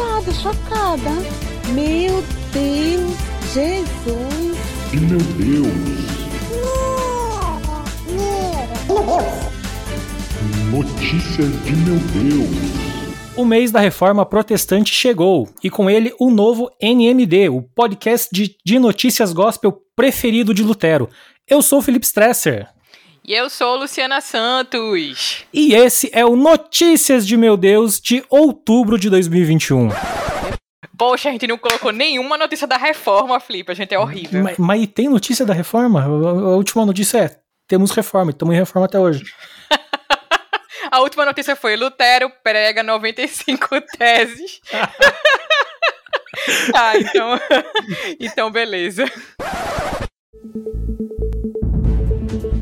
passada, chocada. Meu Deus, Jesus. Meu Deus. Meu Deus. Notícias de meu Deus. O mês da reforma protestante chegou e com ele o novo NMD, o podcast de, de notícias gospel preferido de Lutero. Eu sou o Felipe Stresser. E eu sou Luciana Santos. E esse é o Notícias de Meu Deus de outubro de 2021. Poxa, a gente não colocou nenhuma notícia da reforma, Felipe. A gente é horrível. Mas, mas tem notícia da reforma? A, última notícia é: temos reforma, estamos em reforma até hoje. A última notícia foi: Lutero prega 95 teses. tá, então. então, beleza.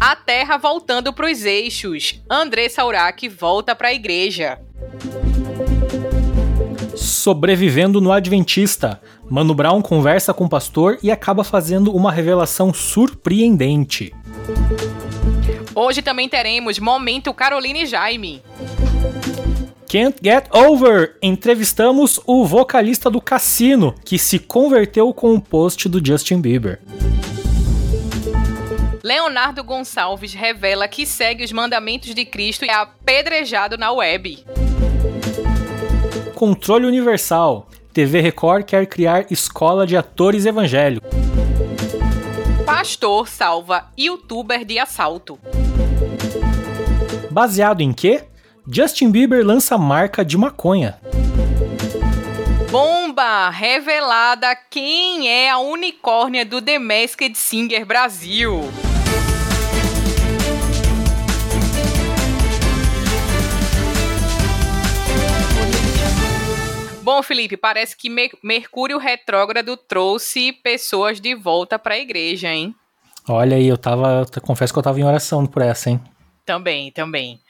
A Terra voltando para os eixos. André Saurac volta para a igreja. Sobrevivendo no Adventista. Mano Brown conversa com o pastor e acaba fazendo uma revelação surpreendente. Hoje também teremos Momento Caroline Jaime. Can't Get Over! Entrevistamos o vocalista do Cassino, que se converteu com o post do Justin Bieber. Leonardo Gonçalves revela que segue os mandamentos de Cristo e é apedrejado na web. Controle Universal. TV Record quer criar escola de atores evangélicos. Pastor salva youtuber de assalto. Baseado em quê? Justin Bieber lança marca de maconha. Bomba! Revelada quem é a unicórnia do The Masked Singer Brasil. Bom, Felipe, parece que Mercúrio retrógrado trouxe pessoas de volta para a igreja, hein? Olha aí, eu tava, eu confesso que eu tava em oração por essa, hein? Também, também.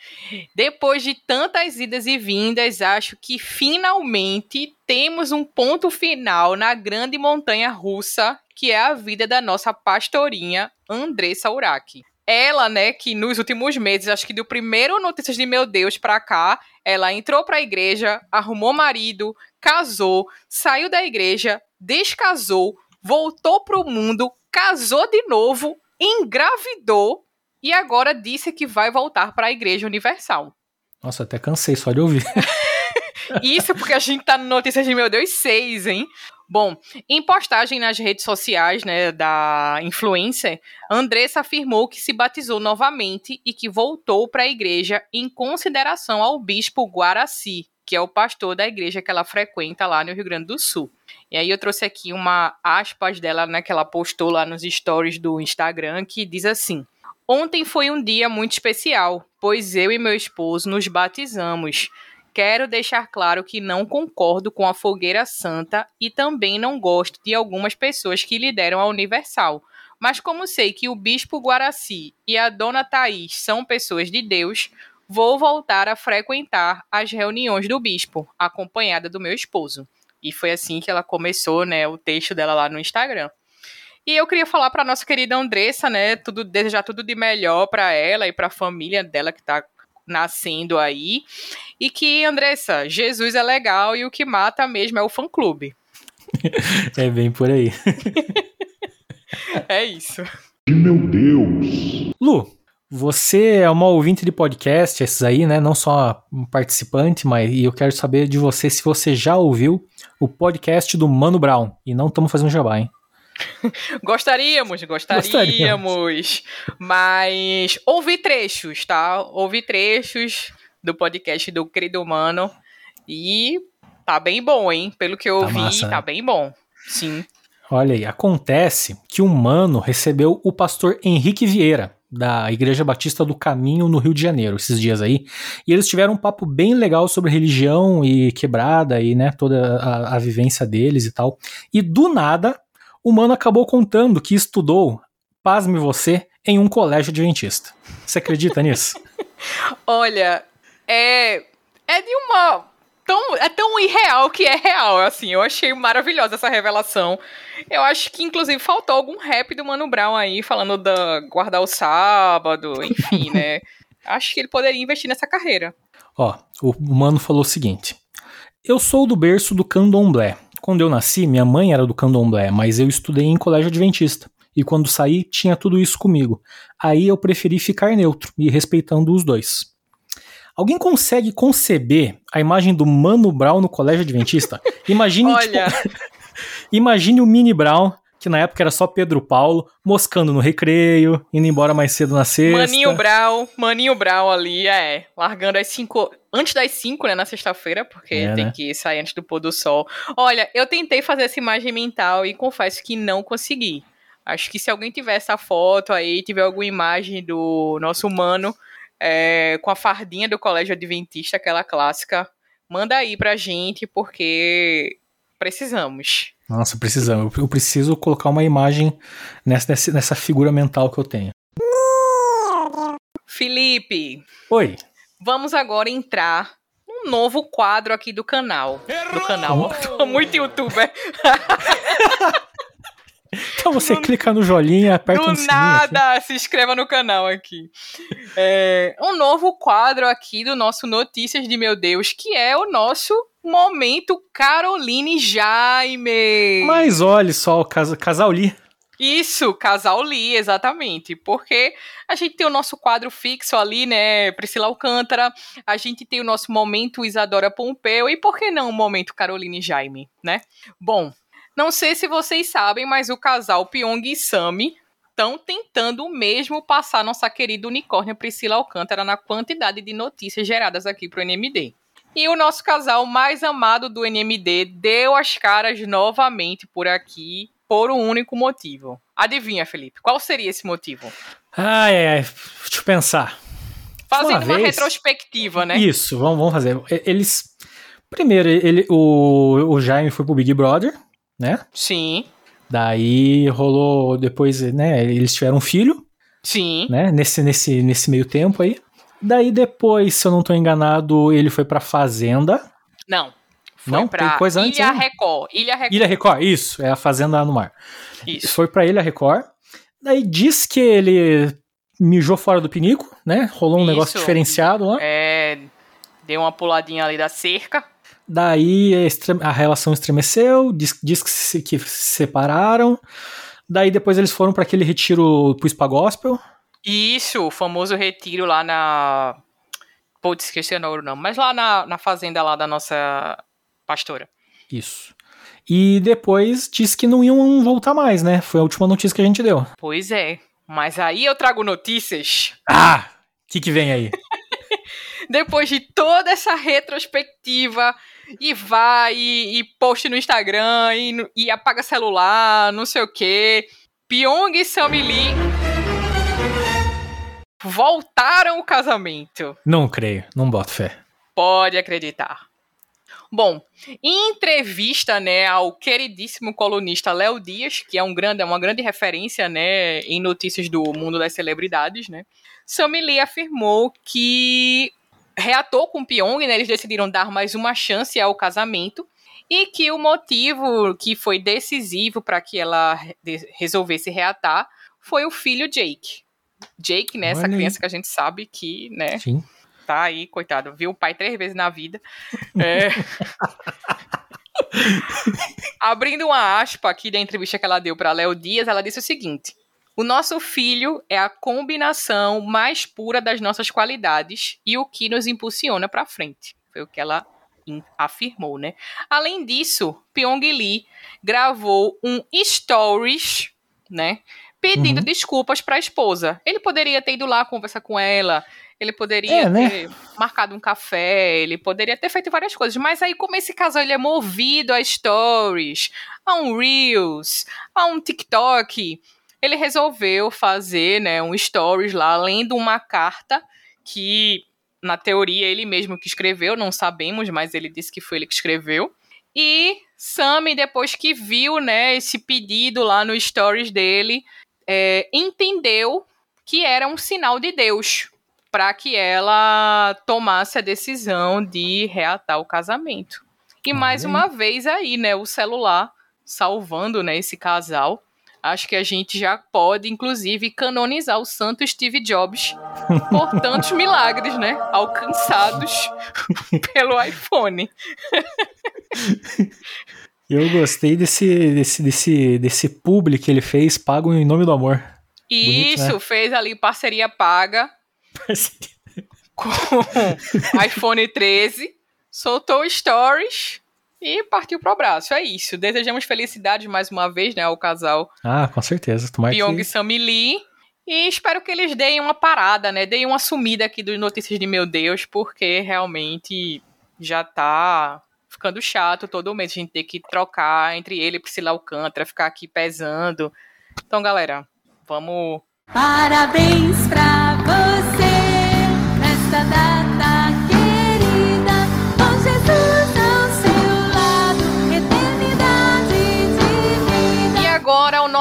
Depois de tantas idas e vindas, acho que finalmente temos um ponto final na grande montanha russa, que é a vida da nossa pastorinha Andressa Uraki ela, né, que nos últimos meses, acho que do primeiro Notícias de Meu Deus pra cá, ela entrou pra igreja, arrumou marido, casou, saiu da igreja, descasou, voltou pro mundo, casou de novo, engravidou e agora disse que vai voltar para a Igreja Universal. Nossa, até cansei só de ouvir. Isso porque a gente tá no Notícias de Meu Deus 6, hein? Bom, em postagem nas redes sociais, né, da influencer, Andressa afirmou que se batizou novamente e que voltou para a igreja em consideração ao bispo Guaraci, que é o pastor da igreja que ela frequenta lá no Rio Grande do Sul. E aí eu trouxe aqui uma aspas dela, né, que ela postou lá nos stories do Instagram, que diz assim: Ontem foi um dia muito especial, pois eu e meu esposo nos batizamos quero deixar claro que não concordo com a fogueira santa e também não gosto de algumas pessoas que lideram a Universal. Mas como sei que o bispo Guaraci e a dona Thaís são pessoas de Deus, vou voltar a frequentar as reuniões do bispo, acompanhada do meu esposo. E foi assim que ela começou, né, o texto dela lá no Instagram. E eu queria falar para nossa querida Andressa, né, tudo desejar tudo de melhor para ela e para a família dela que está nascendo aí. E que, Andressa, Jesus é legal e o que mata mesmo é o fã-clube. é bem por aí. é isso. Meu Deus! Lu, você é uma ouvinte de podcast, esses aí, né? Não só um participante, mas e eu quero saber de você se você já ouviu o podcast do Mano Brown. E não estamos fazendo jabá, hein? Gostaríamos, gostaríamos, gostaríamos, mas ouvi trechos, tá? Ouvi trechos do podcast do querido Mano e tá bem bom, hein? Pelo que eu tá ouvi, massa, tá né? bem bom. Sim. Olha aí, acontece que o Mano recebeu o pastor Henrique Vieira, da Igreja Batista do Caminho no Rio de Janeiro, esses dias aí. E eles tiveram um papo bem legal sobre religião e quebrada e, né, toda a, a vivência deles e tal. E do nada, o mano acabou contando que estudou, pasme você, em um colégio adventista. Você acredita nisso? Olha, é, é de uma tão, é tão irreal que é real, assim. Eu achei maravilhosa essa revelação. Eu acho que, inclusive, faltou algum rap do Mano Brown aí, falando da guardar o sábado, enfim, né? acho que ele poderia investir nessa carreira. Ó, o Mano falou o seguinte. Eu sou do berço do candomblé. Quando eu nasci, minha mãe era do candomblé, mas eu estudei em colégio adventista. E quando saí, tinha tudo isso comigo. Aí eu preferi ficar neutro e respeitando os dois. Alguém consegue conceber a imagem do Mano Brown no colégio adventista? Imagine, Olha. tipo, imagine o Mini Brown, que na época era só Pedro Paulo, moscando no recreio, indo embora mais cedo na sexta. Maninho Brau, Maninho Brau ali, é, largando às 5, antes das 5, né, na sexta-feira, porque É, tem né? que sair antes do pôr do sol. Olha, eu tentei fazer essa imagem mental e confesso que não consegui. Acho que se alguém tiver essa foto aí, tiver alguma imagem do nosso humano é, com a fardinha do colégio adventista, aquela clássica, manda aí pra gente, porque precisamos. Nossa, precisamos. Eu- Eu preciso colocar uma imagem nessa, nessa, nessa figura mental que eu tenho. Felipe, Oi. Vamos agora entrar num novo quadro aqui do canal. Do canal. Tô muito youtuber. Então você clica no jolinho e aperta Do no sininho. aqui. nada, se inscreva no canal aqui. É, um novo quadro aqui do nosso Notícias de Meu Deus, que é o nosso Momento Caroline Jaime. Mas olha só, o casa- casal Lee. Isso, Casal Lee, exatamente. Porque a gente tem o nosso quadro fixo ali, né? Priscila Alcântara. A gente tem o nosso momento Isadora Pompeu. E por que não o momento Caroline Jaime, né? Bom, não sei se vocês sabem, mas o casal Pyong e Sami estão tentando mesmo passar nossa querida unicórnia Priscila Alcântara na quantidade de notícias geradas aqui pro NMD. E o nosso casal mais amado do NMD deu as caras novamente por aqui por um único motivo. Adivinha, Felipe? Qual seria esse motivo? Ai, ai, ai. Deixa eu pensar. Fazendo uma, vez- retrospectiva, né? Isso, vamos, vamos fazer. Eles. Primeiro, ele, o, o Jaime foi pro Big Brother, né? Sim, Daí rolou depois, né? Eles tiveram um filho, sim. né? Nesse, nesse, nesse meio tempo aí. Daí depois, se eu não tô enganado, ele foi pra Fazenda. Não. Foi Não? pra Tem coisa antes Ilha ainda? Record. Ilha Record. Ilha Record, isso, é a Fazenda no Mar. Isso. Foi pra Ilha Record. Daí diz que ele mijou fora do pinico, né? Rolou um Isso. negócio diferenciado lá. É, deu uma puladinha ali da cerca. Daí a, estre- a relação estremeceu, diz, diz que, se, que se separaram. Daí depois eles foram pra aquele retiro pro Spa Gospel. Isso, o famoso retiro lá na. Putz, esqueci o nome. Mas lá na, na fazenda lá da nossa pastora. Isso. E depois disse que não iam voltar mais, né? Foi a última notícia que a gente deu. Pois é. Mas aí eu trago notícias. Ah! O que, que vem aí? Depois de toda essa retrospectiva, e vai, e, e post no Instagram, e, e apaga celular, não sei o quê. Pyong e Sammy Lee voltaram o casamento. Não creio, não boto fé. Pode acreditar. Bom, em entrevista, né, ao queridíssimo colunista Léo Dias, que é um grande, é uma grande referência, né, em notícias do mundo das celebridades, né, Sammy Lee afirmou que reatou com Pyong, né, eles decidiram dar mais uma chance ao casamento e que o motivo que foi decisivo para que ela resolvesse reatar foi o filho Jake. Jake, né, essa Olha aí. criança que a gente sabe que, né, Sim. tá aí, coitado, viu o pai três vezes na vida. É. Abrindo uma aspa aqui da entrevista que ela deu para Léo Dias, ela disse o seguinte: O nosso filho é a combinação mais pura das nossas qualidades e o que nos impulsiona para frente. Foi o que ela afirmou, né? Além disso, Pyong Lee gravou um stories, né? Pedindo Uhum. desculpas para a esposa. Ele poderia ter ido lá conversar com ela, ele poderia É, né? ter marcado um café, ele poderia ter feito várias coisas, mas aí como esse casal ele é movido a stories, a um Reels, a um TikTok, ele resolveu fazer, né, um stories lá, lendo uma carta que na teoria ele mesmo que escreveu, não sabemos, mas ele disse que foi ele que escreveu. E Sammy, depois que viu, né, esse pedido lá no stories dele, é, entendeu que era um sinal de Deus para que ela tomasse a decisão de reatar o casamento. E mais uma vez aí, né, o celular salvando, né, esse casal. Acho que a gente já pode, inclusive, canonizar o santo Steve Jobs por tantos milagres, né? Alcançados pelo iPhone. Eu gostei desse, desse, desse, desse publi que ele fez, pago em nome do amor. Isso, Bonito, né? fez ali parceria paga com o iPhone 13, soltou stories e partiu pro abraço. É isso. Desejamos felicidade mais uma vez, né, ao casal Ah, com certeza. Tomara Pyong e que... Sammy Lee. E espero que eles deem uma parada, né? Deem uma sumida aqui dos notícias de meu Deus, porque realmente já tá ficando chato todo mês a gente ter que trocar entre ele e Priscila Alcântara, ficar aqui pesando. Então, galera, vamos Parabéns pra você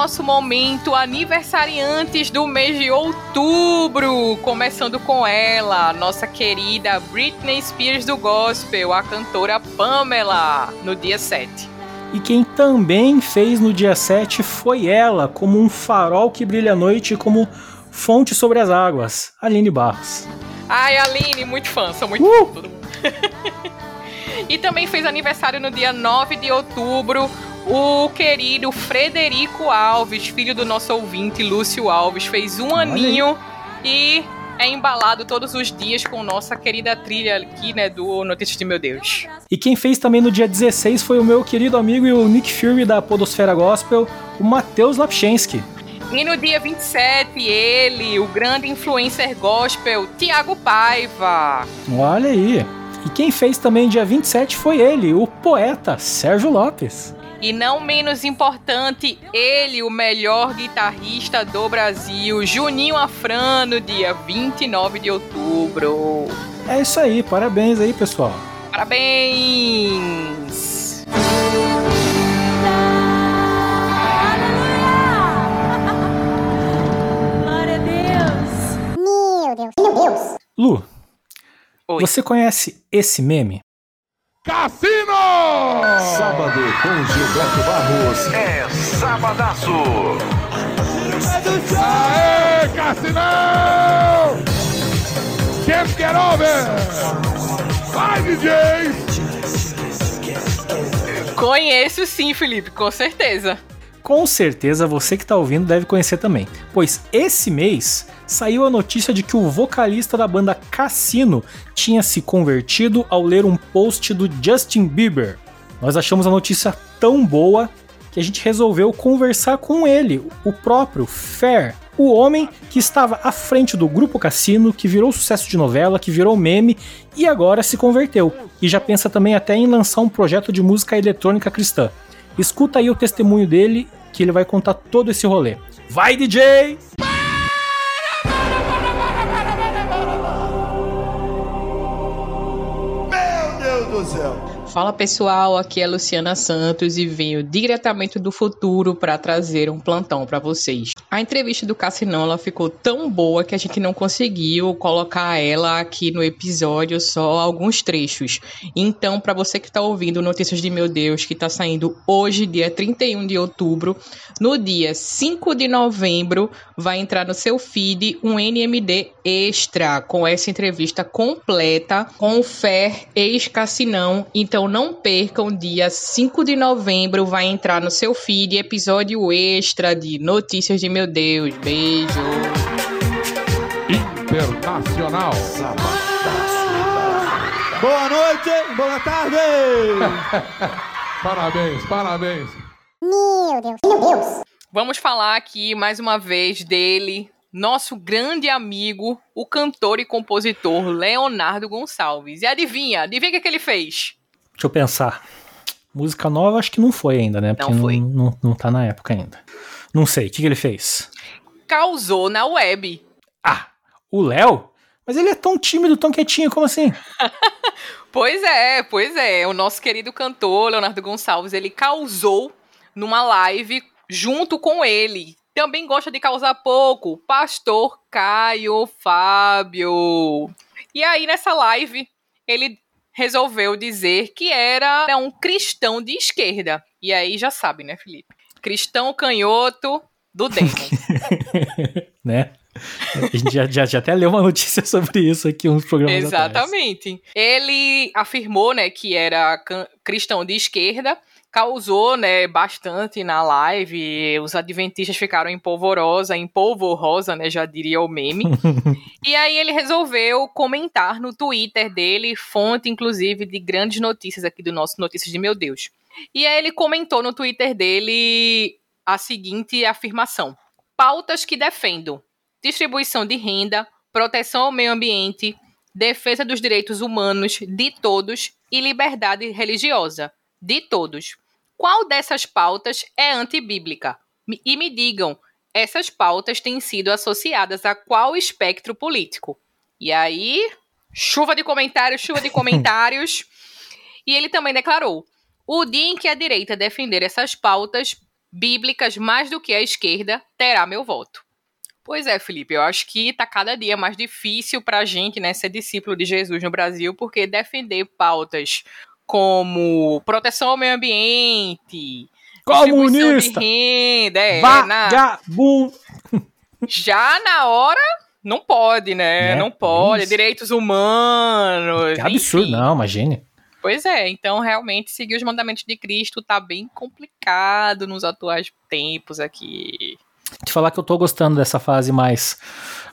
nosso momento aniversariantes do mês de outubro, começando com ela, nossa querida Britney Spears do gospel, a cantora Pamela, no dia 7. E quem também fez no dia 7 foi ela, como um farol que brilha à noite como fonte sobre as águas, Aline Barros. Ai, Aline, muito fã, sou muito Uh! fã, e também fez aniversário no dia 9 de outubro o querido Frederico Alves, filho do nosso ouvinte Lúcio Alves, fez um aninho e é embalado todos os dias com nossa querida trilha aqui, né, do Notícias de Meu Deus. E quem fez também no dia 16 foi o meu querido amigo e o Nick Fury da Podosfera Gospel, o Matheus Lapchensky. E no dia 27, ele, o grande influencer gospel, Tiago Paiva. Olha aí. E quem fez também dia 27 foi ele, o poeta Sérgio Lopes. E não menos importante, ele, o melhor guitarrista do Brasil, Juninho Afran, no dia 29 de outubro. É isso aí, parabéns aí, pessoal. Parabéns! Glória a Deus. Lu, Oi. você conhece esse meme? Cassino! Sábado com Gilberto Barros é Sabadaço. Aê, Cassinão! Can't get over! Vai, DJ! Conheço sim, Felipe, com certeza. Com certeza você que está ouvindo deve conhecer também, pois esse mês saiu a notícia de que o vocalista da banda Cassino tinha se convertido ao ler um post do Justin Bieber. Nós achamos a notícia tão boa que a gente resolveu conversar com ele, o próprio Fair, o homem que estava à frente do grupo Cassino, que virou sucesso de novela, que virou meme e agora se converteu. E já pensa também até em lançar um projeto de música eletrônica cristã. Escuta aí o testemunho dele, que ele vai contar todo esse rolê. Vai, DJ! Meu Fala pessoal, aqui é Luciana Santos e venho diretamente do futuro para trazer um plantão para vocês. A entrevista do Cassinão ela ficou tão boa que a gente não conseguiu colocar ela aqui no episódio, só alguns trechos. Então, para você que está ouvindo Notícias de Meu Deus, que está saindo hoje, dia 31 de outubro, no dia 5 de novembro, vai entrar no seu feed um NMD extra com essa entrevista completa com o Fer ex-Cassinão. Então não percam, dia 5 de novembro vai entrar no seu feed episódio extra de Notícias de Meu Deus. Beijo! Internacional. Boa noite, boa tarde. Parabéns, parabéns. Vamos falar aqui mais uma vez dele, nosso grande amigo, o cantor e compositor Leonardo Gonçalves. E adivinha, adivinha o que, que ele fez? Deixa eu pensar. Música nova acho que não foi ainda, né? Porque Não foi. Não, não, não tá na época ainda. Não sei, o que, que ele fez? Causou na web. Ah, o Léo? Mas ele é tão tímido, tão quietinho, como assim? Pois é, pois é. O nosso querido cantor, Leonardo Gonçalves, ele causou numa live junto com ele. Também gosta de causar pouco, pastor Caio Fábio. E aí, nessa live, ele resolveu dizer que era um cristão de esquerda. E aí já sabe, né, Felipe? cristão canhoto do Demon. né? A gente já, já, já, até leu uma notícia sobre isso aqui uns programas Exatamente. Atrás. Ele afirmou, né, que era cristão de esquerda, causou, né, bastante na live. Os adventistas ficaram em polvorosa, em polvorosa, né, já diria o meme. e aí ele resolveu comentar no Twitter dele, fonte inclusive de grandes notícias aqui do nosso Notícias de Meu Deus. E aí ele comentou no Twitter dele a seguinte afirmação: pautas que defendo distribuição de renda, proteção ao meio ambiente, defesa dos direitos humanos de todos e liberdade religiosa de todos. Qual dessas pautas é antibíblica? E me digam, essas pautas têm sido associadas a qual espectro político? E aí, chuva de comentários, chuva de comentários. e ele também declarou: o dia em que a direita defender essas pautas bíblicas mais do que a esquerda terá meu voto. Pois é, Felipe, eu acho que tá cada dia mais difícil pra gente, né, ser discípulo de Jesus no Brasil, porque defender pautas como proteção ao meio ambiente, comunista, renda, é, vagabundo. Na... Já na hora não pode, né? É, não pode. Isso. Direitos humanos. Que absurdo, não, imagine. Pois é, então realmente seguir os mandamentos de Cristo tá bem complicado nos atuais tempos aqui te falar que eu tô gostando dessa fase mais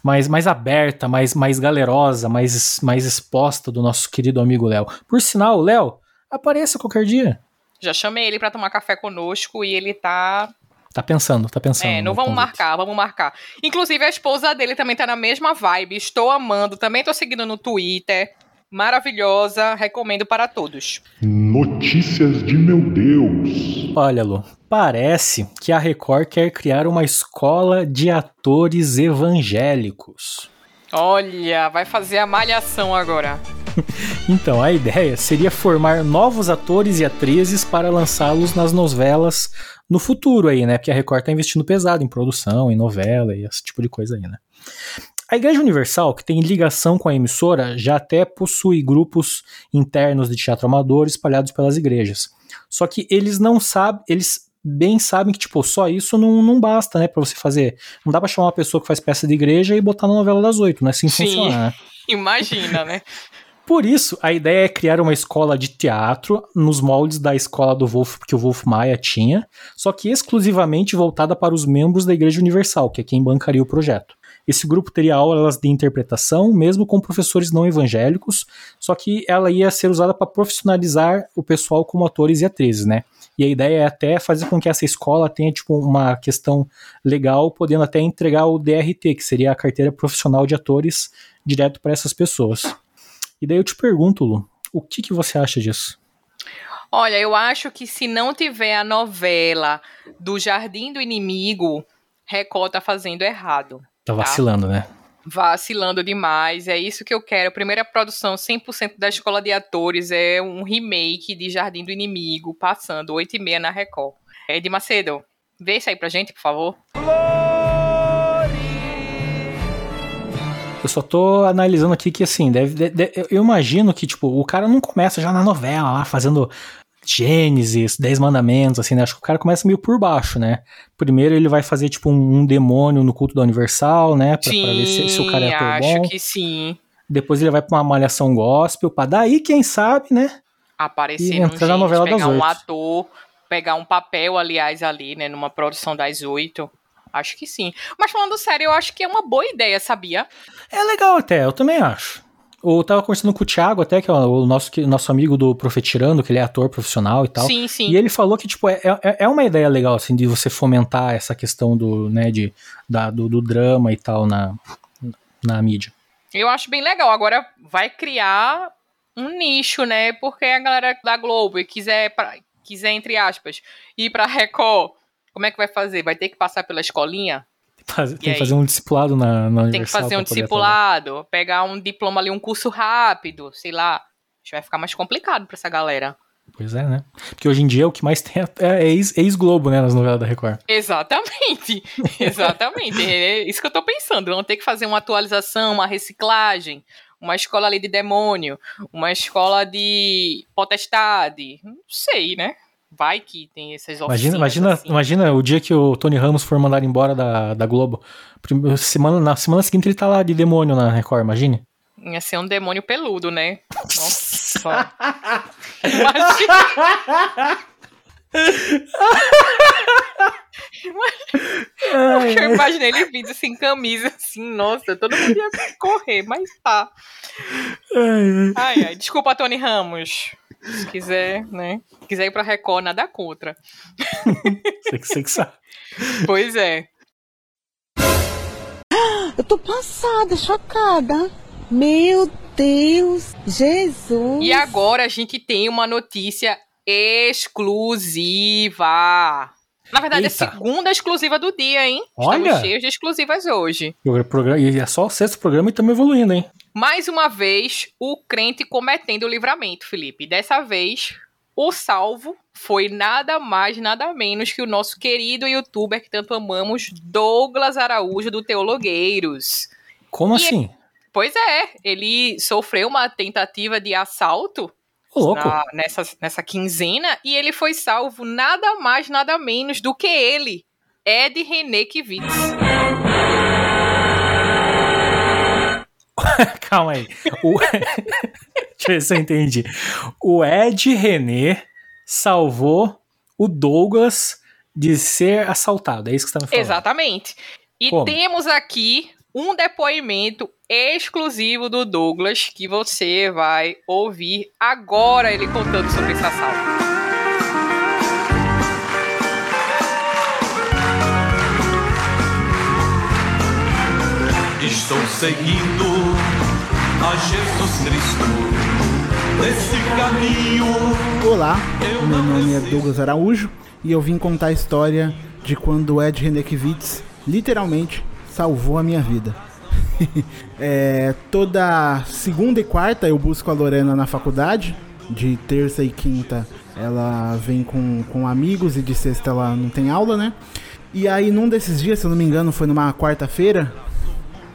mais, mais aberta, mais, mais galerosa, mais, mais exposta do nosso querido amigo Léo. Por sinal, Léo, apareça qualquer dia. Já chamei ele para tomar café conosco e ele tá Tá pensando, tá pensando. É, não vamos convite. marcar, vamos marcar. Inclusive, a esposa dele também tá na mesma vibe. Estou amando, também tô seguindo no Twitter maravilhosa, recomendo para todos. Notícias de meu Deus. Olha, Lu, parece que a Record quer criar uma escola de atores evangélicos. Olha, vai fazer a malhação agora. então, a ideia seria formar novos atores e atrizes para lançá-los nas novelas no futuro aí, né? Porque a Record tá investindo pesado em produção, em novela e esse tipo de coisa aí, né? A Igreja Universal, que tem ligação com a emissora, já até possui grupos internos de teatro amador espalhados pelas igrejas. Só que eles não sabem, eles bem sabem que, tipo, só isso não, não basta, né, pra você fazer. Não dá pra chamar uma pessoa que faz peça de igreja e botar na novela das oito, né? Assim Sim, funciona, né? Imagina, né? Por isso, a ideia é criar uma escola de teatro nos moldes da escola do Wolf que o Wolf Maia tinha, só que exclusivamente voltada para os membros da Igreja Universal, que é quem bancaria o projeto. Esse grupo teria aulas de interpretação, mesmo com professores não evangélicos, só que ela ia ser usada para profissionalizar o pessoal como atores e atrizes, né? E a ideia é até fazer com que essa escola tenha tipo uma questão legal, podendo até entregar o DRT, que seria a carteira profissional de atores, direto para essas pessoas. E daí eu te pergunto, Lu, o que, que você acha disso? Olha, eu acho que se não tiver a novela do Jardim do Inimigo, Record tá fazendo errado. Tá vacilando, tá? né? Vacilando demais. É isso que eu quero. A primeira produção 100% da Escola de Atores é um remake de Jardim do Inimigo, passando 8 e meia na Record. Ed Macedo, vê isso aí pra gente, por favor. Eu só tô analisando aqui que, assim, deve, deve, eu imagino que, tipo, o cara não começa já na novela lá, fazendo Gênesis, Dez Mandamentos, assim, né? Acho que o cara começa meio por baixo, né? Primeiro ele vai fazer, tipo, um, um demônio no culto da Universal, né? Pra, sim, pra ver se, se, o cara é ator acho bom. que sim. Depois ele vai pra uma malhação gospel, pra daí, quem sabe, né? Aparecer num na novela pegar um ator, pegar um papel, aliás, ali, né? Numa produção das oito. Acho que sim. Mas falando sério, eu acho que é uma boa ideia, sabia? É legal até, eu também acho. Eu tava conversando com o Thiago até, que é o nosso, nosso amigo do Profetirando, que ele é ator profissional e tal. Sim, sim. E ele falou que, tipo, é, é, é uma ideia legal, assim, de você fomentar essa questão do, né, de, da, do, do drama e tal na, na mídia. Eu acho bem legal. Agora vai criar um nicho, né? Porque a galera da Globo e quiser, pra, quiser entre aspas, ir pra Record, como é que vai fazer? Vai ter que passar pela escolinha? Tem que fazer um discipulado na, na Tem que fazer um discipulado, pegar um diploma ali, um curso rápido, sei lá. Acho que vai ficar mais complicado pra essa galera. Pois é, né? Porque hoje em dia o que mais tem é, é ex-Globo, né, nas novelas da Record. Exatamente, exatamente. é isso que eu tô pensando. Vão ter que fazer uma atualização, uma reciclagem, uma escola ali de demônio, uma escola de potestade. Não sei, né? Vai que tem essas oficinas. Imagina, imagina, assim. imagina o dia que o Tony Ramos for mandado embora da, da Globo. Prime- Semana, na semana seguinte ele tá lá de demônio na Record, imagine. Ia ser um demônio peludo, né? Nossa. Imagina. Eu imaginei ele vindo sem camisa, assim, nossa, todo mundo ia correr, mas tá. Ai, ai, desculpa, Tony Ramos. Se quiser, né? Se quiser ir pra Record, nada contra. Você que, você que sabe. Pois é. Eu tô passada, chocada. Meu Deus, Jesus. E agora a gente tem uma notícia exclusiva. Na verdade, Eita. é a segunda exclusiva do dia, hein? Olha! Estamos cheios de exclusivas hoje. O programa, e é só o sexto programa e estamos evoluindo, hein? Mais uma vez, o crente cometendo o livramento, Felipe. Dessa vez, o salvo foi nada mais, nada menos que o nosso querido youtuber que tanto amamos, Douglas Araújo, do Teologueiros. Como E- assim? Pois é, ele sofreu uma tentativa de assalto na- nessa, nessa quinzena e ele foi salvo nada mais, nada menos do que ele, Ed René Kivitz. Calma aí. O... Deixa eu ver se eu entendi. O Ed René salvou o Douglas de ser assaltado. É isso que você tá me falando. Exatamente. E Como? temos aqui um depoimento exclusivo do Douglas que você vai ouvir agora ele contando sobre esse assalto. Estou seguindo a Jesus Cristo nesse caminho. Olá, meu nome é Douglas Araújo e eu vim contar a história de quando o Ed Renekiewicz literalmente salvou a minha vida. É, toda segunda e quarta eu busco a Lorena na faculdade, de terça e quinta ela vem com, com amigos e de sexta ela não tem aula, né? E aí num desses dias, se eu não me engano, foi numa quarta-feira,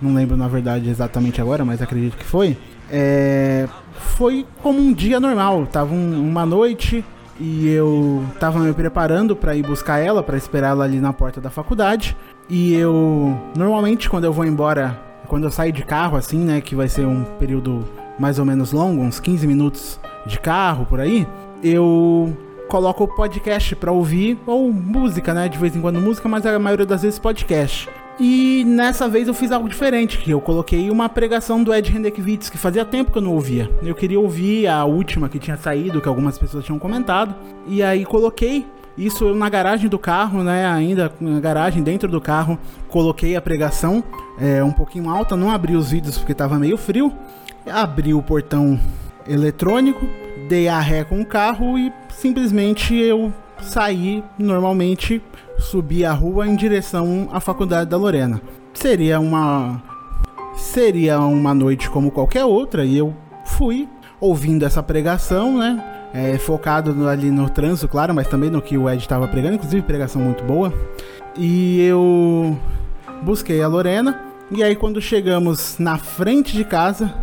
não lembro na verdade exatamente agora, mas acredito que foi. É, foi como um dia normal. Tava um- uma noite e eu tava me preparando pra ir buscar ela, pra esperar ela ali na porta da faculdade. E eu normalmente quando eu vou embora, quando eu saio de carro assim, né, que vai ser um período mais ou menos longo, uns 15 minutos de carro por aí, eu coloco o podcast pra ouvir ou música, né, de vez em quando música, mas a maioria das vezes podcast. E nessa vez eu fiz algo diferente, que eu coloquei uma pregação do Ed Renekiewicz, que fazia tempo que eu não ouvia. Eu queria ouvir a última que tinha saído, que algumas pessoas tinham comentado. E aí coloquei isso na garagem do carro, né? Ainda na garagem, dentro do carro, coloquei a pregação é, um pouquinho alta, não abri os vídeos porque tava meio frio. Abri o portão eletrônico, dei a ré com o carro e simplesmente eu saí normalmente, subi a rua em direção à faculdade da Lorena. Seria uma seria uma noite como qualquer outra e eu fui ouvindo essa pregação, né? É, focado no- ali no trânsito, claro, mas também no que o Ed estava pregando, inclusive pregação muito boa. E eu busquei a Lorena. E aí quando chegamos na frente de casa,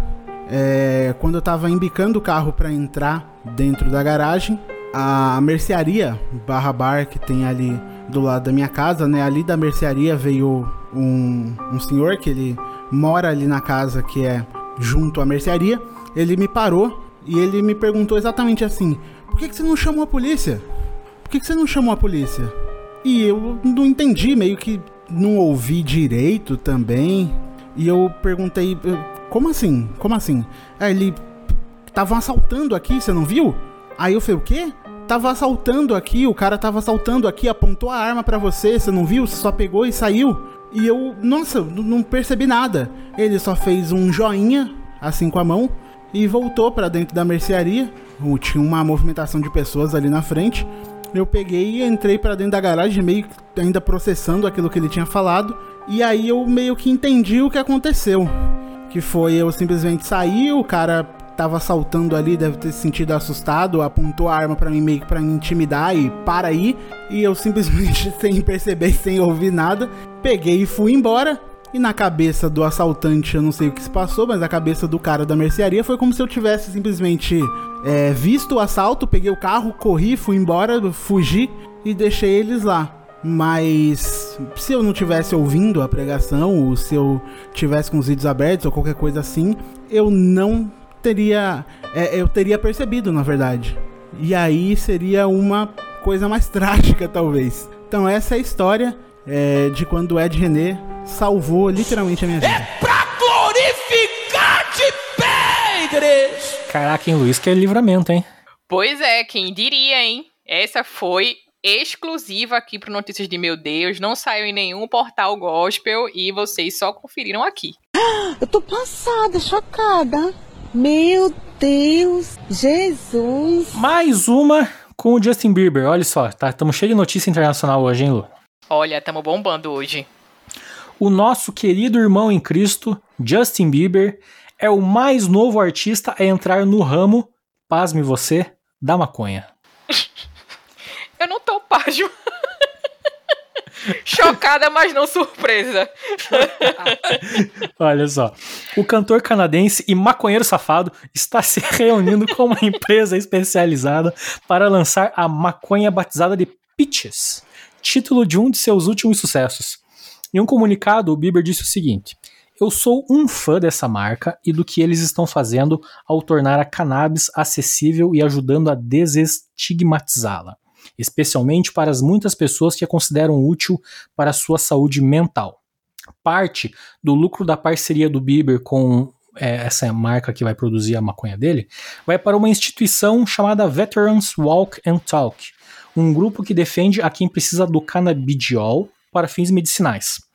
é, quando eu tava embicando o carro para entrar dentro da garagem, a mercearia barra bar que tem ali do lado da minha casa, né? Ali da mercearia veio um, um senhor que ele mora ali na casa que é junto à mercearia. Ele me parou e ele me perguntou exatamente assim: Por que, que você não chamou a polícia? Por que, que você não chamou a polícia? E eu não entendi, meio que não ouvi direito também. E eu perguntei: "Eu- Como assim? Como assim? Aí ele. Estavam assaltando aqui, você não viu? Aí eu falei: O quê? Tava assaltando aqui, o cara tava assaltando aqui, apontou a arma pra você, você não viu? Você só pegou e saiu. E eu, nossa, não percebi nada. Ele só fez um joinha, assim com a mão, e voltou pra dentro da mercearia. Tinha uma movimentação de pessoas ali na frente. Eu peguei e entrei pra dentro da garagem, meio que ainda processando aquilo que ele tinha falado. E aí eu meio que entendi o que aconteceu. Que foi eu simplesmente saí, o cara tava saltando ali, deve ter se sentido assustado, apontou a arma pra mim meio que pra me intimidar e para aí. E eu simplesmente, sem perceber, sem ouvir nada, peguei e fui embora. E na cabeça do assaltante, eu não sei o que se passou, mas na cabeça do cara da mercearia foi como se eu tivesse simplesmente é, visto o assalto, peguei o carro, corri, fui embora, fugi e deixei eles lá. Mas se eu não tivesse ouvindo a pregação, ou se eu tivesse com os vídeos abertos ou qualquer coisa assim, eu não teria. É, eu teria percebido, na verdade. E aí seria uma coisa mais trágica, talvez. Então essa é a história é, de quando o Ed René salvou literalmente a minha vida. É pra glorificar de pé, igreja! Caraca, hein, Luiz, que é livramento, hein? Pois é, quem diria, hein? Essa foi exclusiva aqui pro Notícias de Meu Deus, não saiu em nenhum portal gospel e vocês só conferiram aqui. Eu tô passada, chocada. Meu Deus, Jesus. Mais uma com o Justin Bieber. Olha só, tá, estamos cheios de notícia internacional hoje, hein, Lu? Olha, tamo bombando hoje. O nosso querido irmão em Cristo, Justin Bieber, é o mais novo artista a entrar no ramo, pasme você, da maconha. Eu não tô págio. Chocada, mas não surpresa. Olha só. O cantor canadense e maconheiro safado está se reunindo com uma empresa especializada para lançar a maconha batizada de Peaches, título de um de seus últimos sucessos. Em um comunicado, o Bieber disse o seguinte: Eu sou um fã dessa marca e do que eles estão fazendo ao tornar a cannabis acessível e ajudando a desestigmatizá-la especialmente para as muitas pessoas que a consideram útil para a sua saúde mental. Parte do lucro da parceria do Bieber com é, essa marca que vai produzir a maconha dele vai para uma instituição chamada Veterans Walk and Talk, um grupo que defende a quem precisa do canabidiol para fins medicinais.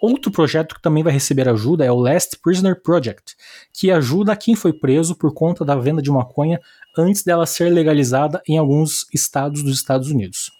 Outro projeto que também vai receber ajuda é o Last Prisoner Project, que ajuda quem foi preso por conta da venda de maconha antes dela ser legalizada em alguns estados dos Estados Unidos.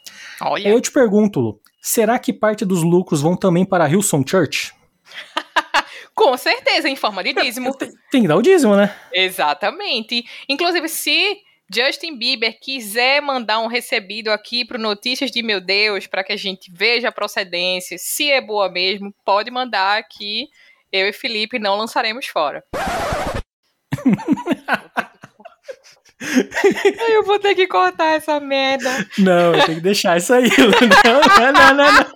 Olha. Eu te pergunto, Lu, será que parte dos lucros vão também para a Hillsong Church? Com certeza, em forma de dízimo. Tem que dar o dízimo, né? Exatamente. Inclusive, se Justin Bieber quiser mandar um recebido aqui pro Notícias de Meu Deus, para que a gente veja a procedência, se é boa mesmo, pode mandar aqui. Eu e Felipe não lançaremos fora. Eu vou ter que cortar essa merda. Não, tem que deixar isso aí. Não, não, não, não.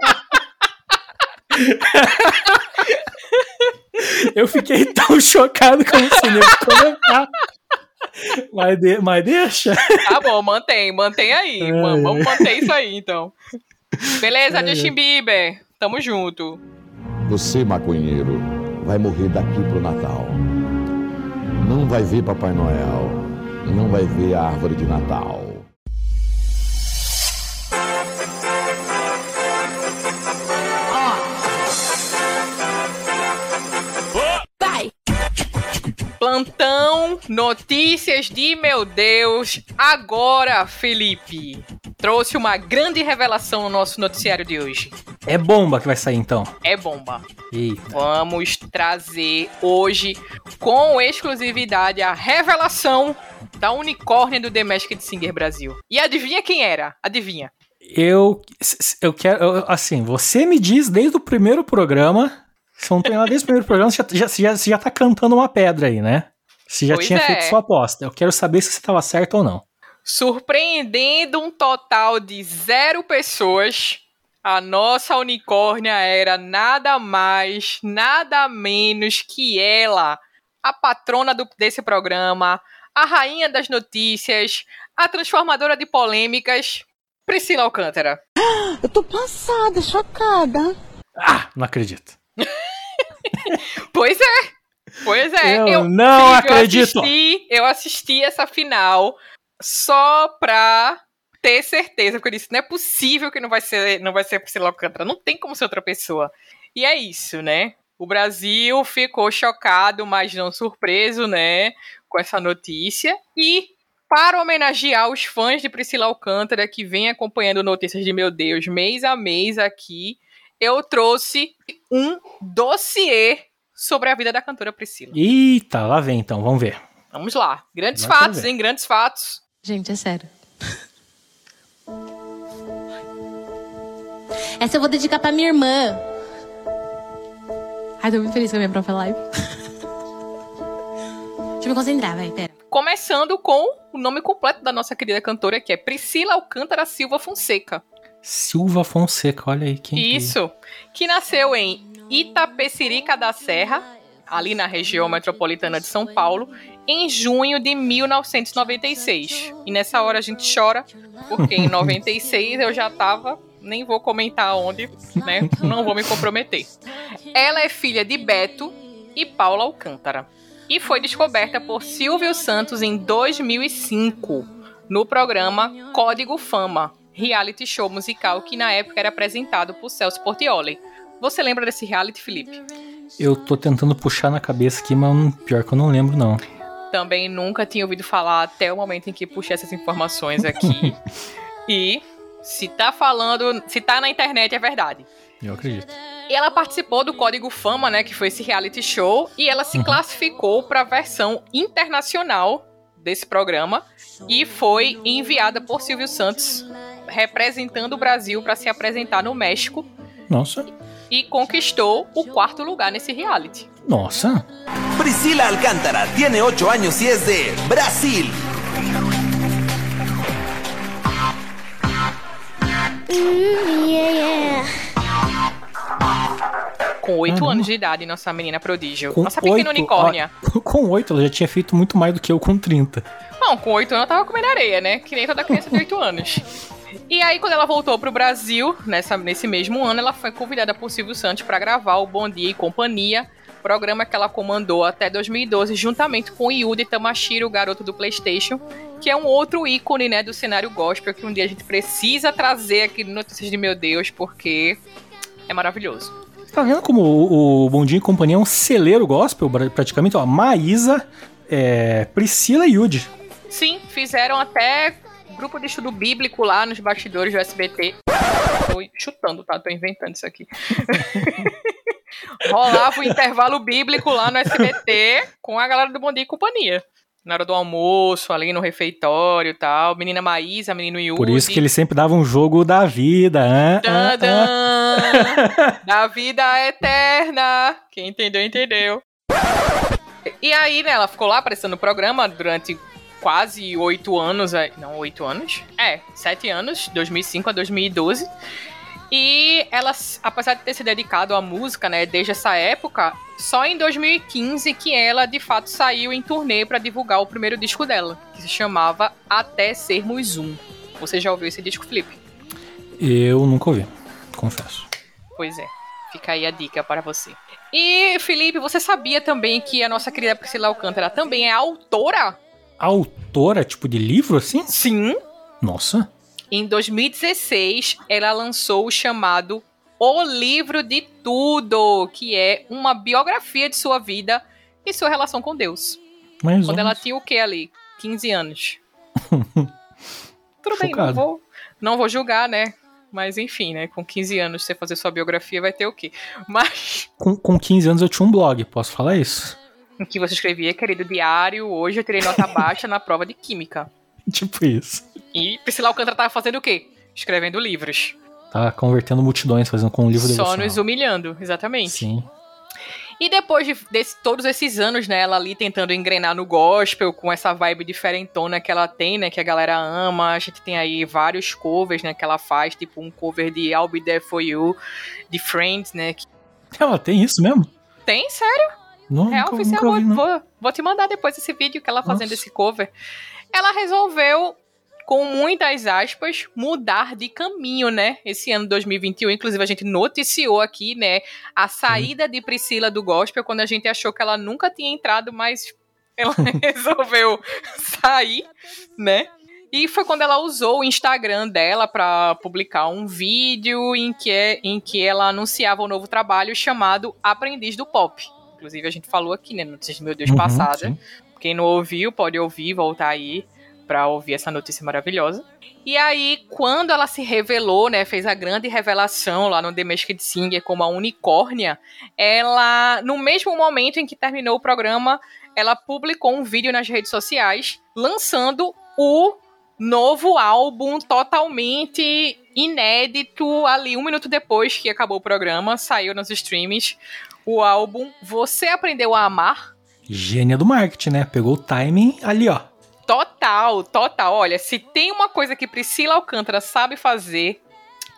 Eu fiquei tão chocado com o cinema comentar. Mas, de, mas deixa. Tá bom, mantém, mantém aí. Ai, Vamos vamos manter isso aí, então. Beleza, Ai, Justin Bieber. Tamo junto. Você, maconheiro, vai morrer daqui pro Natal. Não vai ver Papai Noel. Não vai ver a árvore de Natal. Plantão Notícias de Meu Deus. Agora, Felipe. Trouxe uma grande revelação no nosso noticiário de hoje. É bomba que vai sair então. É bomba. Eita. Vamos trazer hoje, com exclusividade, a revelação da unicórnia do The Masked Singer Brasil. E adivinha quem era? Adivinha. Eu, eu quero. eu- assim, você me diz desde o primeiro programa. Se eu não tem nada desde o primeiro programa, você já, você já, você já tá cantando uma pedra aí, né? Você já Pois tinha é. feito sua aposta. Eu quero saber se você estava certo ou não. Surpreendendo um total de zero pessoas, a nossa unicórnia era nada mais, nada menos que ela, a patrona do- desse programa, a rainha das notícias, a transformadora de polêmicas, Priscila Alcântara. Eu tô passada, chocada. Ah, não acredito. Pois é, pois é. Eu não Felipe, acredito. Eu assisti, eu assisti essa final só pra ter certeza, porque eu disse, não é possível que não vai ser, não vai ser Priscila Alcântara, não tem como ser outra pessoa. E é isso, né? O Brasil ficou chocado, mas não surpreso, né, com essa notícia. E para homenagear os fãs de Priscila Alcântara que vem acompanhando notícias de meu Deus mês a mês aqui, eu trouxe um dossiê sobre a vida da cantora Priscila. Eita, lá vem então, vamos ver. Vamos lá. Grandes Vai fatos, ver. hein? Grandes fatos. Gente, é sério. Essa eu vou dedicar pra minha irmã. Ai, tô muito feliz com a minha própria live. Deixa eu me concentrar, vai, pera. Começando com o nome completo da nossa querida cantora, que é Priscila Alcântara Silva Fonseca. Silva Fonseca, olha aí quem. que- Isso. Que nasceu em Itapecerica da Serra, ali na região metropolitana de São Paulo, em junho de 1996. E nessa hora a gente chora, porque em 96 eu já tava, nem vou comentar onde, né? Não vou me comprometer. Ela é filha de Beto e Paula Alcântara. E foi descoberta por Silvio Santos em 2005, no programa Código Fama, reality show musical que na época era apresentado por Celso Portioli. Você lembra desse reality, Felipe? Eu tô tentando puxar na cabeça aqui, mas pior que eu não lembro, não. Também nunca tinha ouvido falar até o momento em que puxei essas informações aqui. e se tá falando, se tá na internet é verdade. Eu acredito. E ela participou do Código Fama, né, que foi esse reality show, e ela se classificou para a versão internacional desse programa e foi enviada por Silvio Santos representando o Brasil para se apresentar no México Nossa. e conquistou o quarto lugar nesse reality. Nossa. Priscila Alcántara tiene 8 años y es de Brasil. Com oito anos de idade, nossa menina prodígio. Com nossa pequena oito- unicórnia. ó, com oito, ela já tinha feito muito mais do que eu com 30. Não, com oito anos eu tava comendo areia, né? Que nem toda criança de oito anos. E aí, quando ela voltou pro Brasil, nessa, nesse mesmo ano, ela foi convidada por Silvio Santos para gravar o Bom Dia e Companhia, programa que ela comandou até 2012, juntamente com Yude Tamashiro, o garoto do PlayStation, que é um outro ícone, né, do cenário gospel que um dia a gente precisa trazer aqui no Notícias de Meu Deus, porque é maravilhoso. Tá vendo como o, o Bom Dia e Companhia é um celeiro gospel, pra- praticamente? Ó, Maísa, é, Priscila e Yudi. Sim, fizeram até grupo de estudo bíblico lá nos bastidores do SBT. Tô chutando, tá? Tô inventando isso aqui. Rolava o intervalo bíblico lá no SBT com a galera do Bom Dia e Companhia. Na hora do almoço, ali no refeitório e tal. Menina Maísa, menino Yudi. Por isso que eles sempre davam um jogo da vida. Tadã! da vida eterna. Quem entendeu, entendeu. E aí, né, ela ficou lá aparecendo no programa durante quase oito anos. Não, oito anos? É, sete anos, 2005 a 2012. E ela, apesar de ter se dedicado à música, né, desde essa época, só em 2015 que ela, de fato, saiu em turnê para divulgar o primeiro disco dela, que se chamava Até Sermos Um. Você já ouviu esse disco, Felipe? Eu nunca ouvi, confesso. Pois é, fica aí a dica para você. E, Felipe, você sabia também que a nossa querida Priscila Alcântara também é autora? Autora, tipo, de livro assim? Sim. Nossa. Em 2016, ela lançou o chamado O Livro de Tudo, que é uma biografia de sua vida e sua relação com Deus. Mais Quando ela tinha o que ali? 15 anos. Tudo bem, não vou, não vou julgar, né? Mas enfim, né? Com 15 anos, você fazer sua biografia vai ter o quê? Mas Com, com 15 anos eu tinha um blog, posso falar isso? Em que você escrevia, querido diário, hoje eu tirei nota baixa na prova de química. Tipo isso. E Priscila Alcântara tava fazendo o quê? Escrevendo livros. Tá convertendo multidões, fazendo com um livro Só devocional. nos humilhando, exatamente. Sim. E depois de todos esses anos, né, ela ali tentando engrenar no gospel, com essa vibe diferentona que ela tem, né, que a galera ama. A gente tem aí vários covers, né, que ela faz, tipo um cover de I'll Be There For You, de Friends, né. que- Ela tem isso mesmo? Tem, sério? Não, É nunca, oficial, nunca vou, vou, te mandar depois esse vídeo que ela fazendo Nossa. esse cover. Ela resolveu, com muitas aspas, mudar de caminho, né? Esse ano 2021, inclusive a gente noticiou aqui, né, a saída de Priscila do gospel quando a gente achou que ela nunca tinha entrado, mas ela resolveu sair, né? E foi quando ela usou o Instagram dela para publicar um vídeo em que, em que ela anunciava um novo trabalho chamado Aprendiz do Pop. Inclusive, a gente falou aqui, né? Notícias de Meu Deus Uhum, passada. sim. Quem não ouviu, pode ouvir, voltar aí pra ouvir essa notícia maravilhosa. E aí, quando ela se revelou, né, fez a grande revelação lá no The Masked Singer como a unicórnia, ela, no mesmo momento em que terminou o programa, ela publicou um vídeo nas redes sociais lançando o novo álbum totalmente inédito ali um minuto depois que acabou o programa, saiu nos streams o álbum Você Aprendeu a Amar. Gênia do marketing, né? Pegou o timing ali, ó. Total, total. Olha, se tem uma coisa que Priscila Alcântara sabe fazer,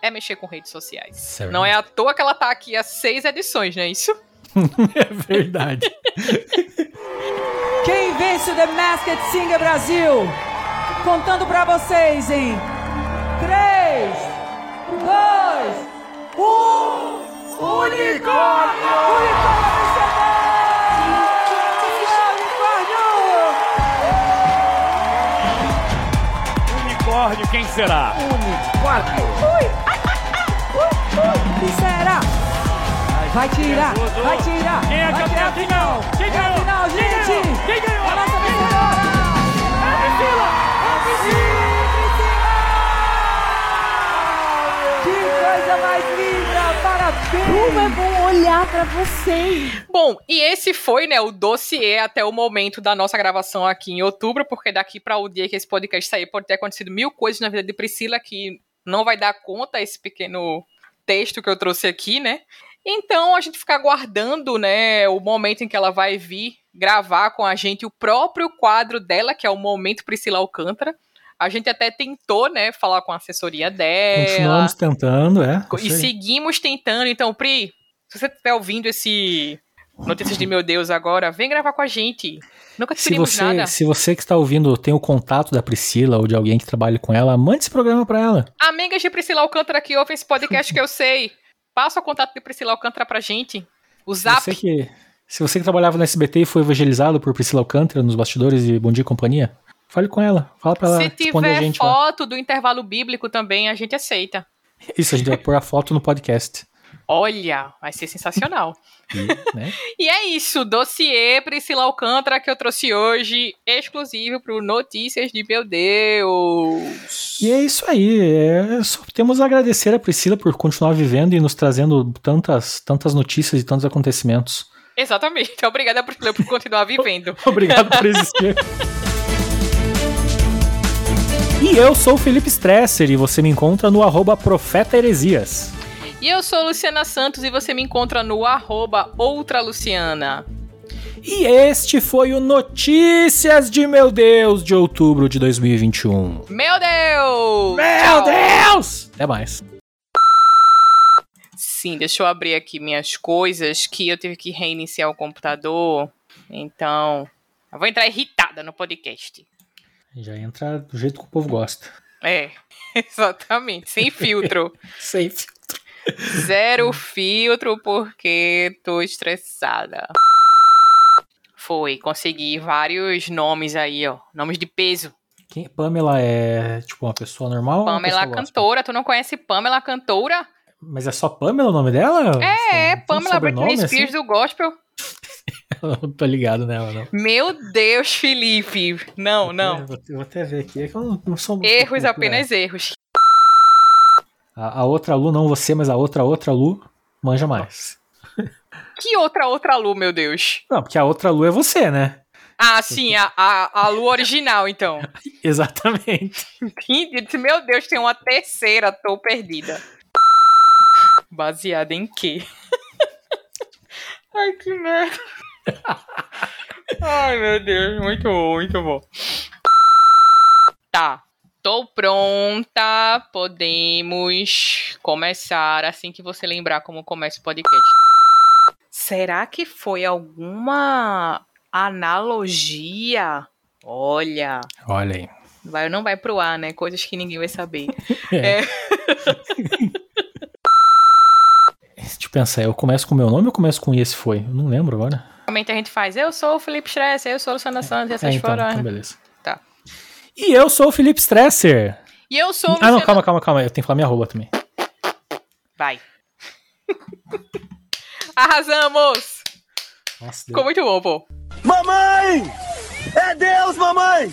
é mexer com redes sociais. Certo. Não é à toa que ela tá aqui há seis edições, não é isso? é verdade. Quem vence o The Masked Singer Brasil? Contando pra vocês em 3, 2, 1. Unicórnio! Unicórnio Unicórnio, quem será? Unicórnio! Ui! Quem será? Vai tirar, vai tirar. Quem é campeão? Quem final. ganhou? Quem É ganhou? final, Quem gente. ganhou? Quem ganhou? A nossa Quem vencedora. É Priscila! Que coisa mais linda! Parabéns! Como é bom olhar pra vocês. Bom, e esse foi, né, o dossiê até o momento da nossa gravação aqui em outubro, porque daqui para o dia que esse podcast sair pode ter acontecido mil coisas na vida de Priscila que não vai dar conta esse pequeno texto que eu trouxe aqui, né? Então a gente fica aguardando, né, o momento em que ela vai vir gravar com a gente o próprio quadro dela, que é o Momento Priscila Alcântara. A gente até tentou, né, falar com a assessoria dela. Continuamos tentando, é. E seguimos tentando. Então, Pri, se você estiver ouvindo esse Notícias de Meu Deus agora, vem gravar com a gente. Nunca te Se você, nada. se você que está ouvindo tem o contato da Priscila ou de alguém que trabalhe com ela, mande esse programa pra ela. Amigas de Priscila Alcântara que ouvem esse podcast que eu sei, passa o contato de Priscila Alcântara pra gente. O zap. Você que, se você que trabalhava no SBT e foi evangelizado por Priscila Alcântara nos bastidores de Bom Dia e Companhia, fale com ela. Fala pra ela Se responder a tiver gente lá. foto do intervalo bíblico também, a gente aceita. Isso, a gente vai pôr a foto no podcast. Olha, vai ser sensacional. E, né? E é isso, dossiê Priscila Alcântara que eu trouxe hoje, exclusivo pro Notícias de Meu Deus. E é isso aí. É, só temos a agradecer a Priscila por continuar vivendo e nos trazendo tantas, tantas notícias e tantos acontecimentos. Exatamente. Obrigada, Priscila, por continuar vivendo. Obrigado por existir. E eu sou o Felipe Stresser e você me encontra no arroba Profeta Heresias. E eu sou Luciana Santos e você me encontra no arroba Outra Luciana. E este foi o Notícias de Meu Deus de outubro de 2021. Meu Deus! Meu Tchau. Deus! Até mais. Sim, deixa eu abrir aqui minhas coisas que eu tive que reiniciar o computador. Então, eu vou entrar irritada no podcast. Já entra do jeito que o povo gosta. É, exatamente, sem filtro. Sem filtro. Zero filtro porque tô estressada. Foi, consegui vários nomes aí, ó. Nomes de peso. Quem, Pamela é tipo uma pessoa normal? Pamela pessoa? Cantora. Tu não conhece Pamela Cantora? Mas é só Pamela o nome dela? É, é Pamela Britney Spears assim? do gospel. Não tô ligado nela, não. Meu Deus, Felipe. Não, não. Eu vou, eu vou até ver aqui. É que eu não, não sou muito Erros, apenas erros. A, a outra Lu, não você, mas a outra outra Lu, manja mais. Que outra, outra Lu, meu Deus? Não, porque a outra Lu é você, né? Ah, sim, a, a, a Lu original, então. Exatamente. Meu Deus, tem uma terceira, tô perdida. Baseada em quê? Ai, que merda. Ai, meu Deus, muito bom, muito bom. Tá, tô pronta. Podemos começar assim que você lembrar como começa o podcast. Será que foi alguma analogia? Olha, Olha aí. vai ou não vai pro ar, né? Coisas que ninguém vai saber. É. Eu pensar, eu começo com o meu nome ou começo com esse foi? Eu não lembro agora. Normalmente a gente faz, eu sou o Felipe Stress, eu sou a Luciana Santos, e essas É, então, foram. então beleza. Tá. E eu sou o Felipe Stresser. E eu sou o Ah, não, Luciana- calma, calma, calma. Eu tenho que falar minha arroba também. Vai. Arrasamos! Nossa, Ficou muito bom, pô. Mamãe! É Deus, mamãe!